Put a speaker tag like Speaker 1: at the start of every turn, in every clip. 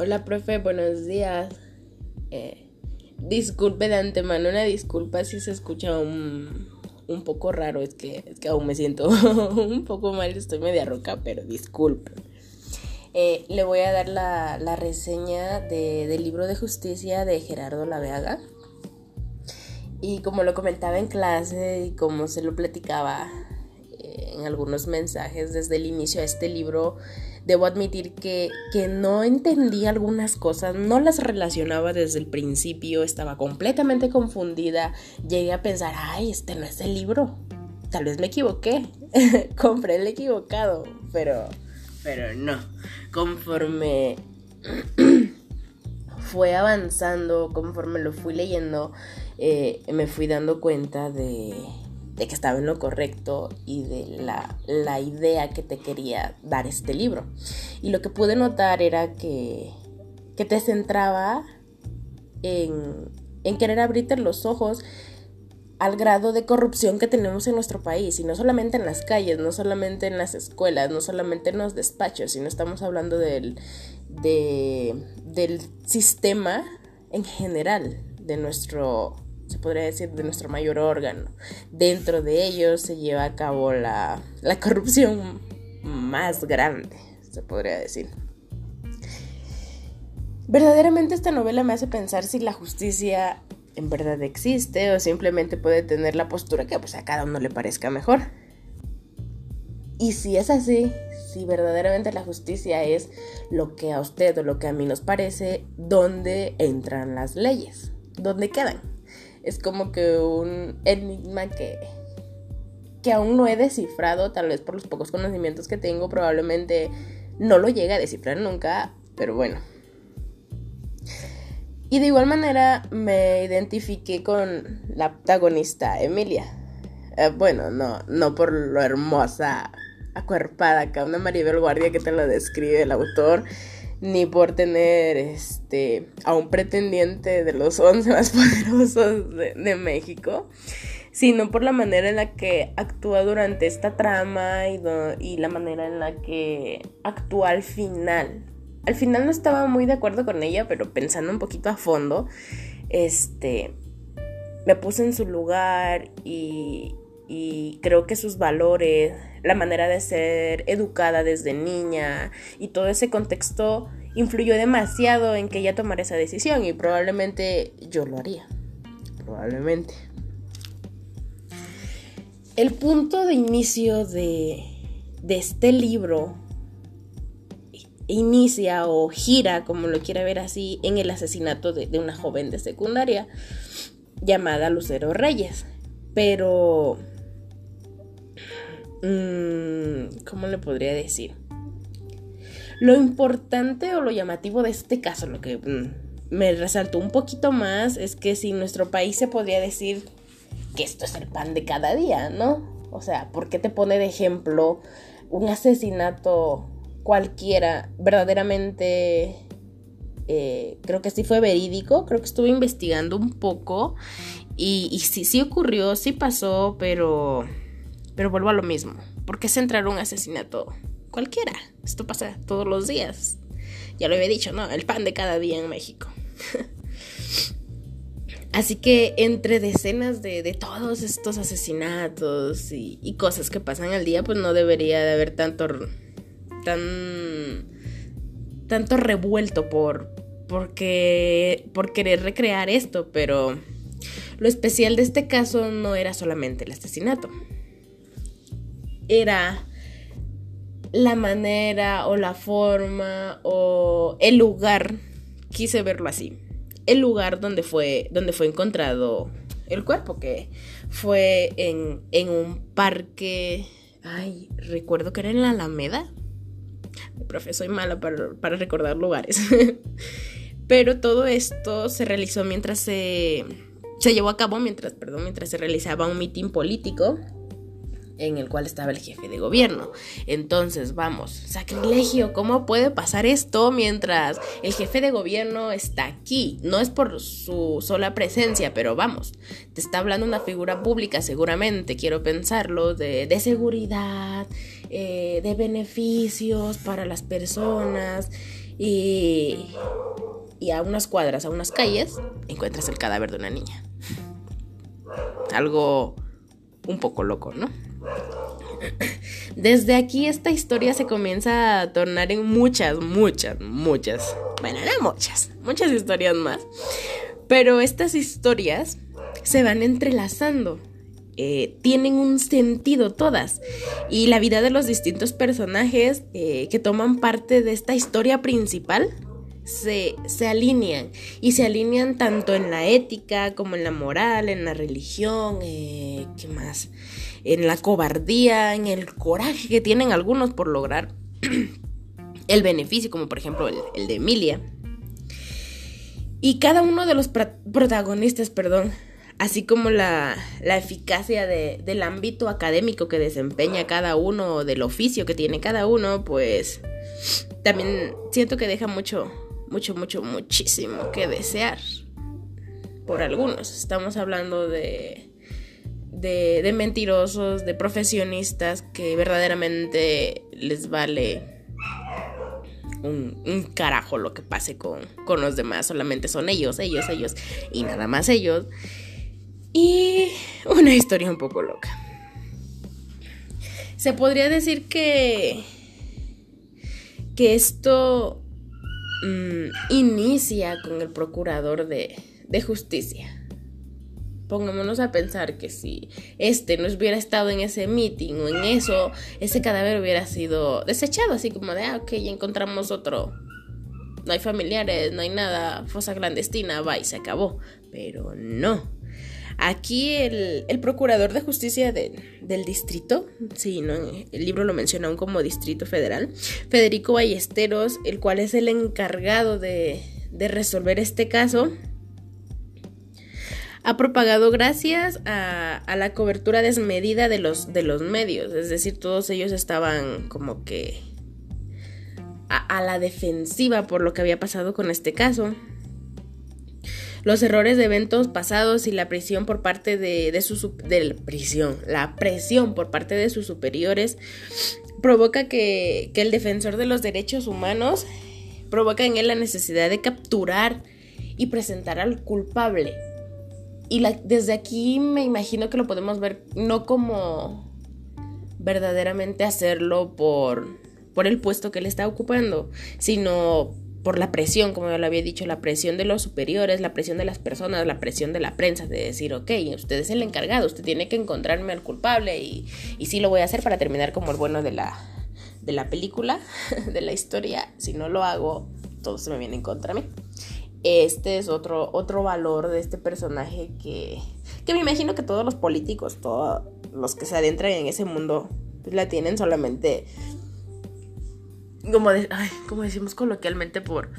Speaker 1: Hola, profe, buenos días. Eh, disculpe de antemano, una disculpa si se escucha un, un poco raro, es que, es que aún me siento un poco mal, estoy media roca, pero disculpe. Eh, le voy a dar la, la reseña de, del libro de justicia de Gerardo Laveaga. Y como lo comentaba en clase y como se lo platicaba eh, en algunos mensajes desde el inicio este libro, debo admitir que, que, no entendí algunas cosas, no las relacionaba desde el principio, estaba completamente confundida, llegué a pensar, ay, este no es el libro, tal vez me equivoqué, compré el equivocado, pero, pero no, conforme fue avanzando, conforme lo fui leyendo, eh, me fui dando cuenta de, de, que estaba en lo correcto y de la, la, idea que te quería dar este libro. Y lo que pude notar era que, que te centraba en, en querer abrirte los ojos al grado de corrupción que tenemos en nuestro país, y no solamente en las calles, no solamente en las escuelas, no solamente en los despachos, sino estamos hablando del, de, del sistema en general de nuestro, se podría decir, de nuestro mayor órgano. Dentro de ellos se lleva a cabo la, la corrupción más grande, se podría decir. Verdaderamente esta novela me hace pensar si la justicia en verdad existe o simplemente puede tener la postura que pues a cada uno le parezca mejor. Y si es así, si verdaderamente la justicia es lo que a usted o lo que a mí nos parece, ¿dónde entran las leyes? ¿Dónde quedan? Es como que un enigma que, que aún no he descifrado, tal vez por los pocos conocimientos que tengo, probablemente no lo llegue a descifrar nunca, pero bueno. Y de igual manera me identifiqué con la protagonista, Emilia. Eh, bueno, no, no por lo hermosa, acuerpada acá, una Maribel Guardia que te lo describe el autor, ni por tener este a un pretendiente de los 11 más poderosos de, México, sino por la manera en la que actúa durante esta trama y la manera en la que actúa al final. Al final no estaba muy de acuerdo con ella, pero pensando un poquito a fondo, este, me puse en su lugar y, y creo que sus valores, la manera de ser educada desde niña y todo ese contexto influyó demasiado en que ella tomara esa decisión y probablemente yo lo haría. Probablemente. El punto de inicio de, de este libro inicia o gira, como lo quiera ver así, en el asesinato de, de una joven de secundaria llamada Lucero Reyes. Pero... Mmm, ¿Cómo le podría decir? Lo importante o lo llamativo de este caso, lo que mmm, me resaltó un poquito más, es que si nuestro país se podría decir que esto es el pan de cada día, ¿no? O sea, ¿por qué te pone de ejemplo un asesinato cualquiera, verdaderamente eh, creo que sí fue verídico, creo que estuve investigando un poco y, y sí, sí ocurrió, sí pasó, pero, pero vuelvo a lo mismo. ¿Por qué centrar un asesinato? Cualquiera, esto pasa todos los días. Ya lo había dicho, ¿no? El pan de cada día en México. Así que entre decenas de, de todos estos asesinatos y, cosas que pasan al día, pues no debería de haber tanto tan tanto revuelto por porque por querer recrear esto, pero lo especial de este caso no era solamente el asesinato. Era la manera o la forma o el lugar, quise verlo así. El lugar donde fue donde fue encontrado el cuerpo que fue en en un parque, ay, recuerdo que era en la Alameda, profe, soy mala para, para recordar lugares. Pero todo esto se realizó mientras se, se llevó a cabo, mientras, perdón, mientras se realizaba un mitin político en el cual estaba el jefe de gobierno. Entonces, vamos, sacrilegio, ¿cómo puede pasar esto mientras el jefe de gobierno está aquí? No es por su sola presencia, pero vamos, te está hablando una figura pública seguramente, quiero pensarlo, de, seguridad, eh, de beneficios para las personas. Y, y a unas cuadras, a unas calles, encuentras el cadáver de una niña. Algo un poco loco, ¿no? Desde aquí esta historia se comienza a tornar en muchas, muchas, muchas, bueno, no muchas, muchas historias más. Pero estas historias se van entrelazando. Eh, tienen un sentido todas. Y la vida de los distintos personajes eh, que toman parte de esta historia principal se, se, alinean. Y se alinean tanto en la ética como en la moral, en la religión, eh, ¿qué más? En la cobardía, en el coraje que tienen algunos por lograr el beneficio, como por ejemplo el de Emilia. Y cada uno de los protagonistas, perdón, así como la, la eficacia de, del ámbito académico que desempeña cada uno, del oficio que tiene cada uno, pues también siento que deja mucho, mucho, mucho, muchísimo que desear por algunos. Estamos hablando de, de, de mentirosos, de profesionistas que verdaderamente les vale un, carajo lo que pase con, con los demás. Solamente son ellos, ellos, ellos y nada más ellos. Y una historia un poco loca. Se podría decir que. que esto mm, inicia con el procurador de, de justicia. Pongámonos a pensar que si este no hubiera estado en ese meeting o en eso, ese cadáver hubiera sido desechado, así como de, ah, ok, ya encontramos otro. No hay familiares, no hay nada, fosa clandestina, va y se acabó. Pero no. Aquí el, procurador de justicia del distrito, sí, ¿no? el libro lo menciona aún como Distrito Federal, Federico Ballesteros, el cual es el encargado de, de resolver este caso, ha propagado gracias a, la cobertura desmedida de los, de los medios. Es decir, todos ellos estaban como que a, la defensiva por lo que había pasado con este caso. Los errores de eventos pasados y la presión por parte de, de su prisión, la presión por parte de sus superiores provoca que, que el defensor de los derechos humanos provoca en él la necesidad de capturar y presentar al culpable y desde aquí me imagino que lo podemos ver no como verdaderamente hacerlo por, por el puesto que él está ocupando, sino por la presión, como yo lo había dicho, la presión de los superiores, la presión de las personas, la presión de la prensa, de decir, ok, usted es el encargado, usted tiene que encontrarme al culpable y, y sí lo voy a hacer para terminar como el bueno de la, de la película, de la historia. Si no lo hago, todo se me viene en contra mí este es otro, otro valor de este personaje que, que me imagino que todos los políticos, todos los que se adentran en ese mundo, pues la tienen solamente, como, como decimos coloquialmente, por,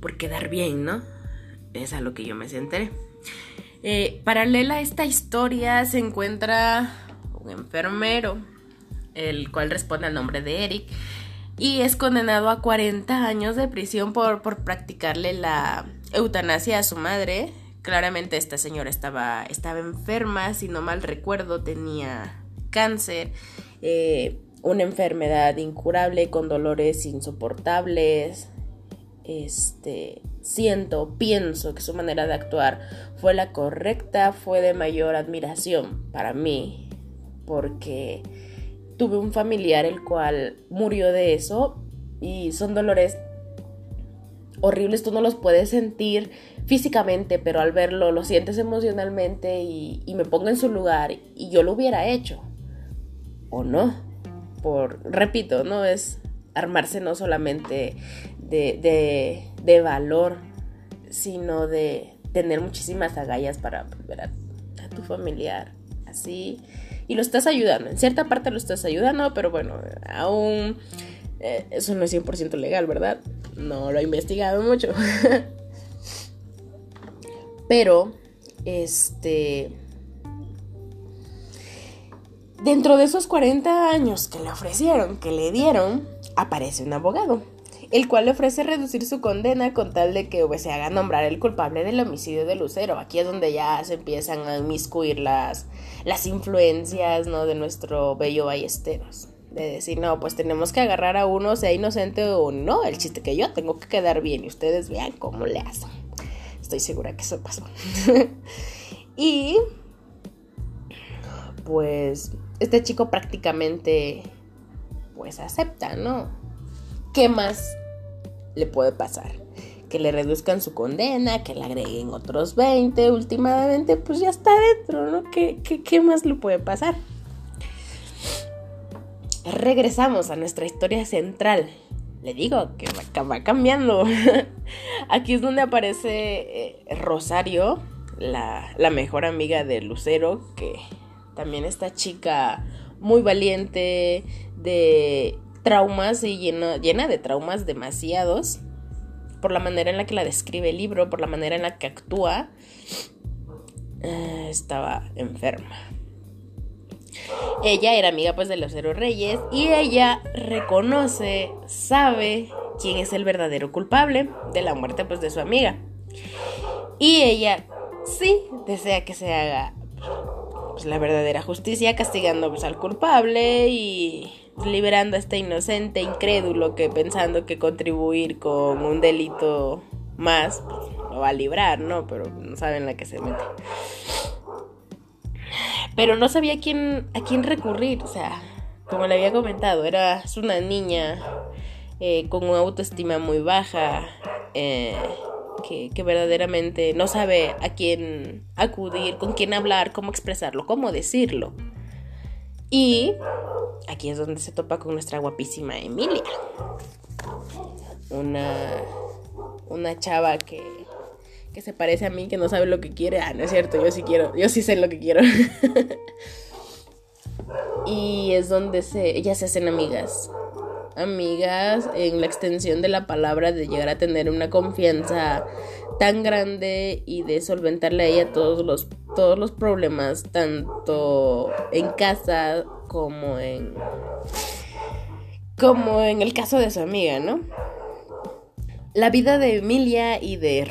Speaker 1: por quedar bien, ¿no? Es a lo que yo me senté. Eh, paralela a esta historia se encuentra un enfermero, el cual responde al nombre de Eric, y es condenado a 40 años de prisión por, por practicarle la eutanasia a su madre. Claramente esta señora estaba, estaba enferma, si no mal recuerdo tenía cáncer, eh, una enfermedad incurable con dolores insoportables. Este, siento, pienso que su manera de actuar fue la correcta, fue de mayor admiración para mí, porque tuve un familiar el cual murió de eso y son dolores horribles, tú no los puedes sentir físicamente, pero al verlo lo sientes emocionalmente y, me pongo en su lugar y yo lo hubiera hecho. O no. Por, repito, no es armarse no solamente de, de, valor, sino de tener muchísimas agallas para volver a tu familiar. Así y lo estás ayudando. En cierta parte lo estás ayudando, pero bueno, aún eh, eso no es 100% legal, ¿verdad? No lo he investigado mucho. pero, este... Dentro de esos 40 años que le ofrecieron, que le dieron, aparece un abogado el cual le ofrece reducir su condena con tal de que pues, se haga nombrar el culpable del homicidio de Lucero. Aquí es donde ya se empiezan a inmiscuir las, las influencias ¿no? de nuestro bello Ballesteros. de decir, no, pues tenemos que agarrar a uno, sea inocente o no, el chiste que yo tengo que quedar bien y ustedes vean cómo le hacen. Estoy segura que eso pasó. y pues este chico prácticamente pues acepta, ¿no? ¿Qué más le puede pasar? Que le reduzcan su condena, que le agreguen otros 20, últimamente pues ya está dentro, ¿no? ¿Qué, qué, qué más le puede pasar? regresamos a nuestra historia central. Le digo que va, cambiando. Aquí es donde aparece eh, Rosario, la, mejor amiga de Lucero, que también esta chica muy valiente, de traumas y llena, de traumas demasiados, por la manera en la que la describe el libro, por la manera en la que actúa, eh, estaba enferma. Ella era amiga pues de los cero reyes y ella reconoce, sabe quién es el verdadero culpable de la muerte pues de su amiga. Y ella sí desea que se haga pues, la verdadera justicia castigando pues, al culpable y liberando a este inocente incrédulo que pensando que contribuir con un delito más pues, lo va a librar, ¿no? Pero no saben la que se mete pero no sabía a quién, a quién recurrir, o sea, como le había comentado, era una niña eh, con una autoestima muy baja, eh, que, que, verdaderamente no sabe a quién acudir, con quién hablar, cómo expresarlo, cómo decirlo. Y aquí es donde se topa con nuestra guapísima Emilia. Una, una chava que que se parece a mí, que no sabe lo que quiere. Ah, no es cierto, yo sí quiero, yo sí sé lo que quiero. y es donde se, ellas se hacen amigas. Amigas en la extensión de la palabra de llegar a tener una confianza tan grande y de solventarle a ella todos los, todos los problemas, tanto en casa como en como en el caso de su amiga, ¿no? La vida de Emilia y de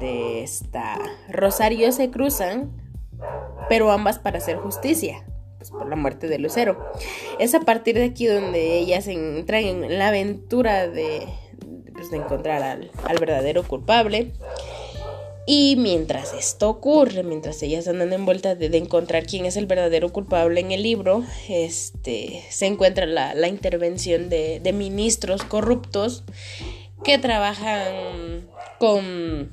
Speaker 1: de esta Rosario se cruzan, pero ambas para hacer justicia, pues por la muerte de Lucero. Es a partir de aquí donde ellas entran en la aventura de, pues, de encontrar al, verdadero culpable. Y mientras esto ocurre, mientras ellas andan envueltas de, de, encontrar quién es el verdadero culpable en el libro, este, se encuentra la, la intervención de, de, ministros corruptos que trabajan con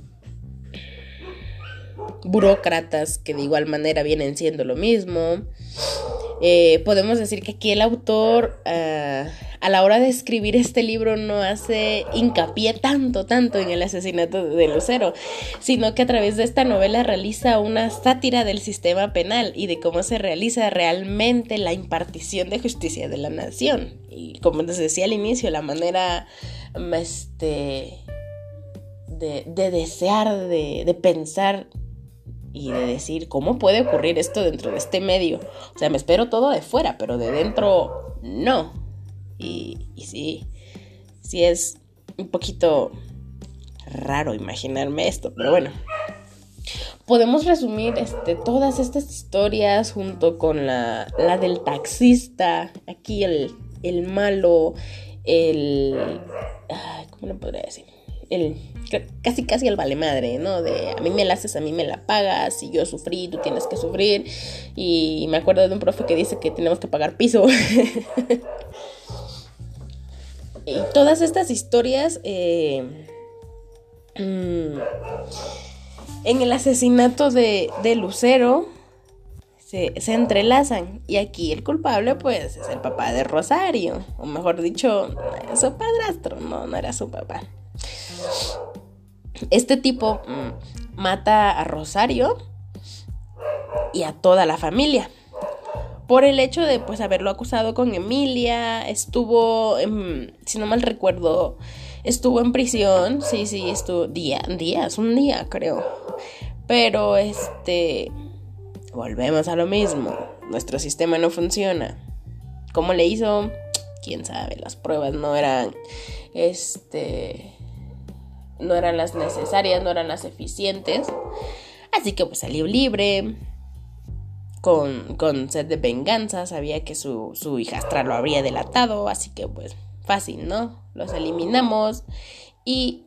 Speaker 1: burócratas que de igual manera vienen siendo lo mismo. Eh, podemos decir que aquí el autor ah, a la hora de escribir este libro no hace hincapié tanto, tanto en el asesinato de Lucero, sino que a través de esta novela realiza una sátira del sistema penal y de cómo se realiza realmente la impartición de justicia de la nación. Y como les decía al inicio, la manera este, de, desear, de, de pensar y de decir, ¿cómo puede ocurrir esto dentro de este medio? O sea, me espero todo de fuera, pero de dentro no. Y, y sí, sí es un poquito raro imaginarme esto, pero bueno. Podemos resumir este, todas estas historias junto con la, la del taxista, aquí el, el malo, el... ¿Cómo le podría decir? El casi casi el vale madre, ¿no? De a mí me la haces, a mí me la pagas, y yo sufrí, tú tienes que sufrir. Y me acuerdo de un profe que dice que tenemos que pagar piso. y todas estas historias eh, mm, en el asesinato de, de Lucero se, se, entrelazan. Y aquí el culpable, pues, es el papá de Rosario. O mejor dicho, su padrastro, no, no era su papá. Este tipo mm, mata a Rosario y a toda la familia. Por el hecho de pues haberlo acusado con Emilia, estuvo, si no mal recuerdo, estuvo en prisión, sí, sí, estuvo día, días, un día creo. Pero este, volvemos a lo mismo, nuestro sistema no funciona. ¿Cómo le hizo? Quién sabe, las pruebas no eran, este, no eran las necesarias, no eran las eficientes. Así que pues salió libre. con, con sed de venganza, sabía que su, su hijastra lo habría delatado, así que pues fácil, ¿no? Los eliminamos y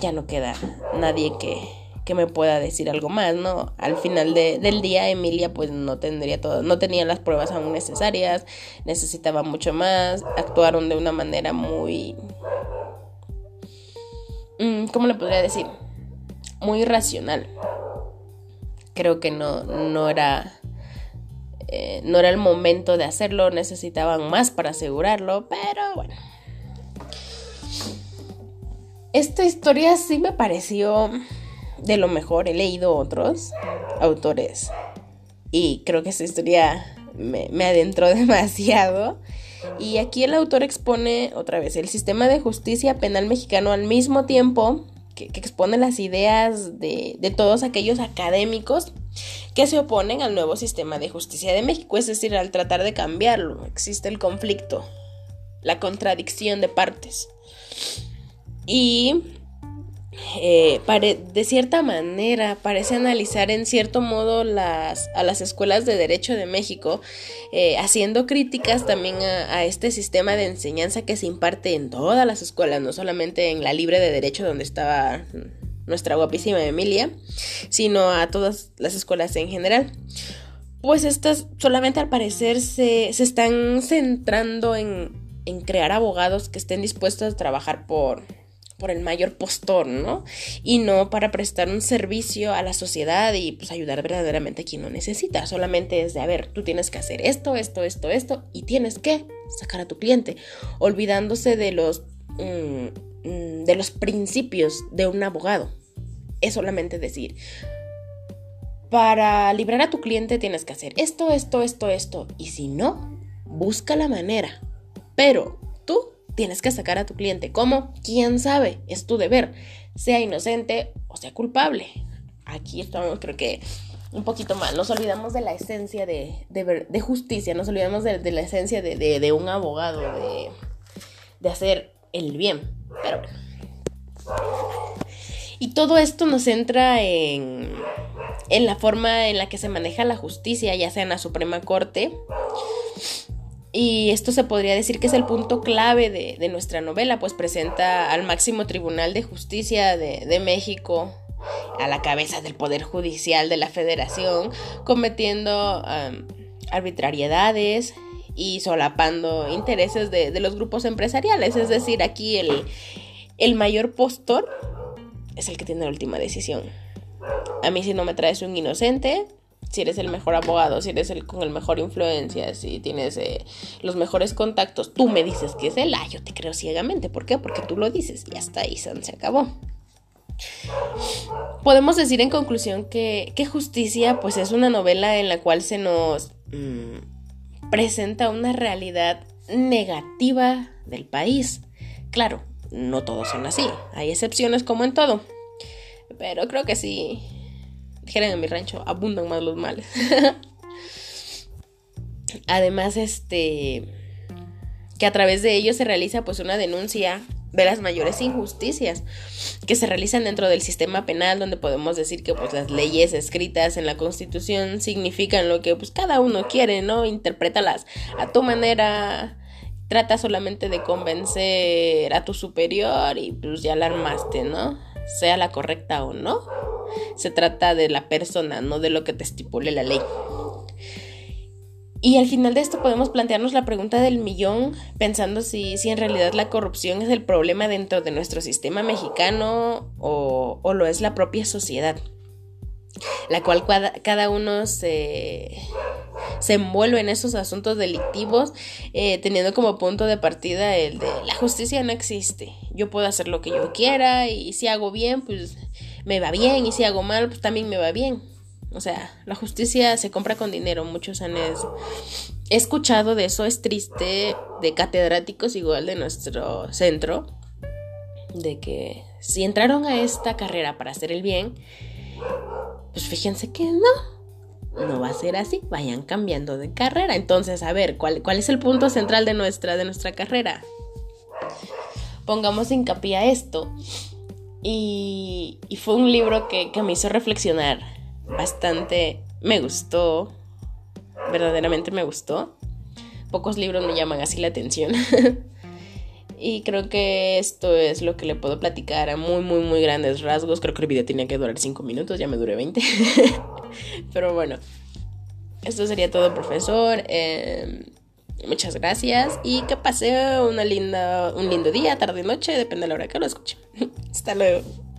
Speaker 1: ya no queda nadie que, que me pueda decir algo más, ¿no? Al final del día Emilia pues no tendría todo, no tenía las pruebas aún necesarias, necesitaba mucho más, actuaron de una manera muy... Mm, ¿Cómo le podría decir? Muy irracional. Creo que no, no era... Eh, no era el momento de hacerlo, necesitaban más para asegurarlo, pero bueno. Esta historia sí me pareció de lo mejor. He leído otros autores y creo que esta historia me, adentró demasiado. Y aquí el autor expone otra vez el sistema de justicia penal mexicano al mismo tiempo que, expone las ideas de, de, todos aquellos académicos que se oponen al nuevo sistema de justicia de México. Es decir, al tratar de cambiarlo, existe el conflicto, la contradicción de partes. Y eh, de cierta manera parece analizar en cierto modo las, a las escuelas de Derecho de México, eh, haciendo críticas también a, este sistema de enseñanza que se imparte en todas las escuelas, no solamente en la libre de Derecho donde estaba nuestra guapísima Emilia, sino a todas las escuelas en general. Pues estas solamente al parecer se, se están centrando en, en crear abogados que estén dispuestos a trabajar por, por el mayor postor, ¿no? Y no para prestar un servicio a la sociedad y pues ayudar verdaderamente a quien lo necesita. Solamente es de, a ver, tú tienes que hacer esto, esto, esto, esto y tienes que sacar a tu cliente, olvidándose de los, mm, de los principios de un abogado. Es solamente decir, para librar a tu cliente tienes que hacer esto, esto, esto, esto. Y si no, busca la manera. Pero tienes que sacar a tu cliente. ¿Cómo? ¿Quién sabe? Es tu deber, sea inocente o sea culpable. Aquí estamos, creo que un poquito mal. Nos olvidamos de la esencia de, de, justicia, nos olvidamos de, la esencia de, un abogado, de, hacer el bien. Pero bueno. Y todo esto nos centra en, en la forma en la que se maneja la justicia, ya sea en la Suprema Corte y esto se podría decir que es el punto clave de, nuestra novela, pues presenta al máximo Tribunal de Justicia de, México a la cabeza del Poder Judicial de la Federación, cometiendo arbitrariedades y solapando intereses de, los grupos empresariales. Es decir, aquí el, el mayor postor es el que tiene la última decisión. A mí si no me traes un inocente, si eres el mejor abogado, si eres el con el mejor influencia, si tienes eh, los mejores contactos, tú me dices que es él, ah, yo te creo ciegamente. ¿Por qué? Porque tú lo dices y hasta ahí se acabó. Podemos decir en conclusión que, que Justicia pues es una novela en la cual se nos mm, presenta una realidad negativa del país. Claro, no todos son así, hay excepciones como en todo, pero creo que sí, dijeran en mi rancho, abundan más los males. Además, este, que a través de ello se realiza pues una denuncia de las mayores injusticias que se realizan dentro del sistema penal donde podemos decir que pues las leyes escritas en la constitución significan lo que pues cada uno quiere, ¿no? Interprétalas a tu manera, trata solamente de convencer a tu superior y pues ya la armaste, ¿no? Sea la correcta o no se trata de la persona, no de lo que te estipule la ley. Y al final de esto podemos plantearnos la pregunta del millón, pensando si, si en realidad la corrupción es el problema dentro de nuestro sistema mexicano o, lo es la propia sociedad, la cual cada, uno se, envuelve en esos asuntos delictivos, eh, teniendo como punto de partida el de la justicia no existe, yo puedo hacer lo que yo quiera y si hago bien, pues me va bien y si hago mal, pues también me va bien. O sea, la justicia se compra con dinero, muchos han He escuchado de eso, es triste, de catedráticos igual de nuestro centro, de que si entraron a esta carrera para hacer el bien, pues fíjense que no, no va a ser así, vayan cambiando de carrera. Entonces, a ver, ¿cuál, cuál es el punto central de nuestra, de nuestra carrera? Pongamos hincapié a esto. Y, fue un libro que, me hizo reflexionar bastante. Me gustó. verdaderamente me gustó. Pocos libros me llaman así la atención. y creo que esto es lo que le puedo platicar a muy, muy, muy grandes rasgos. Creo que el video tenía que durar 5 minutos, ya me duré 20. Pero bueno, esto sería todo, profesor. Em, muchas gracias y que pase una linda, un lindo día, tarde, noche, depende de la hora que lo escuche. Hasta luego.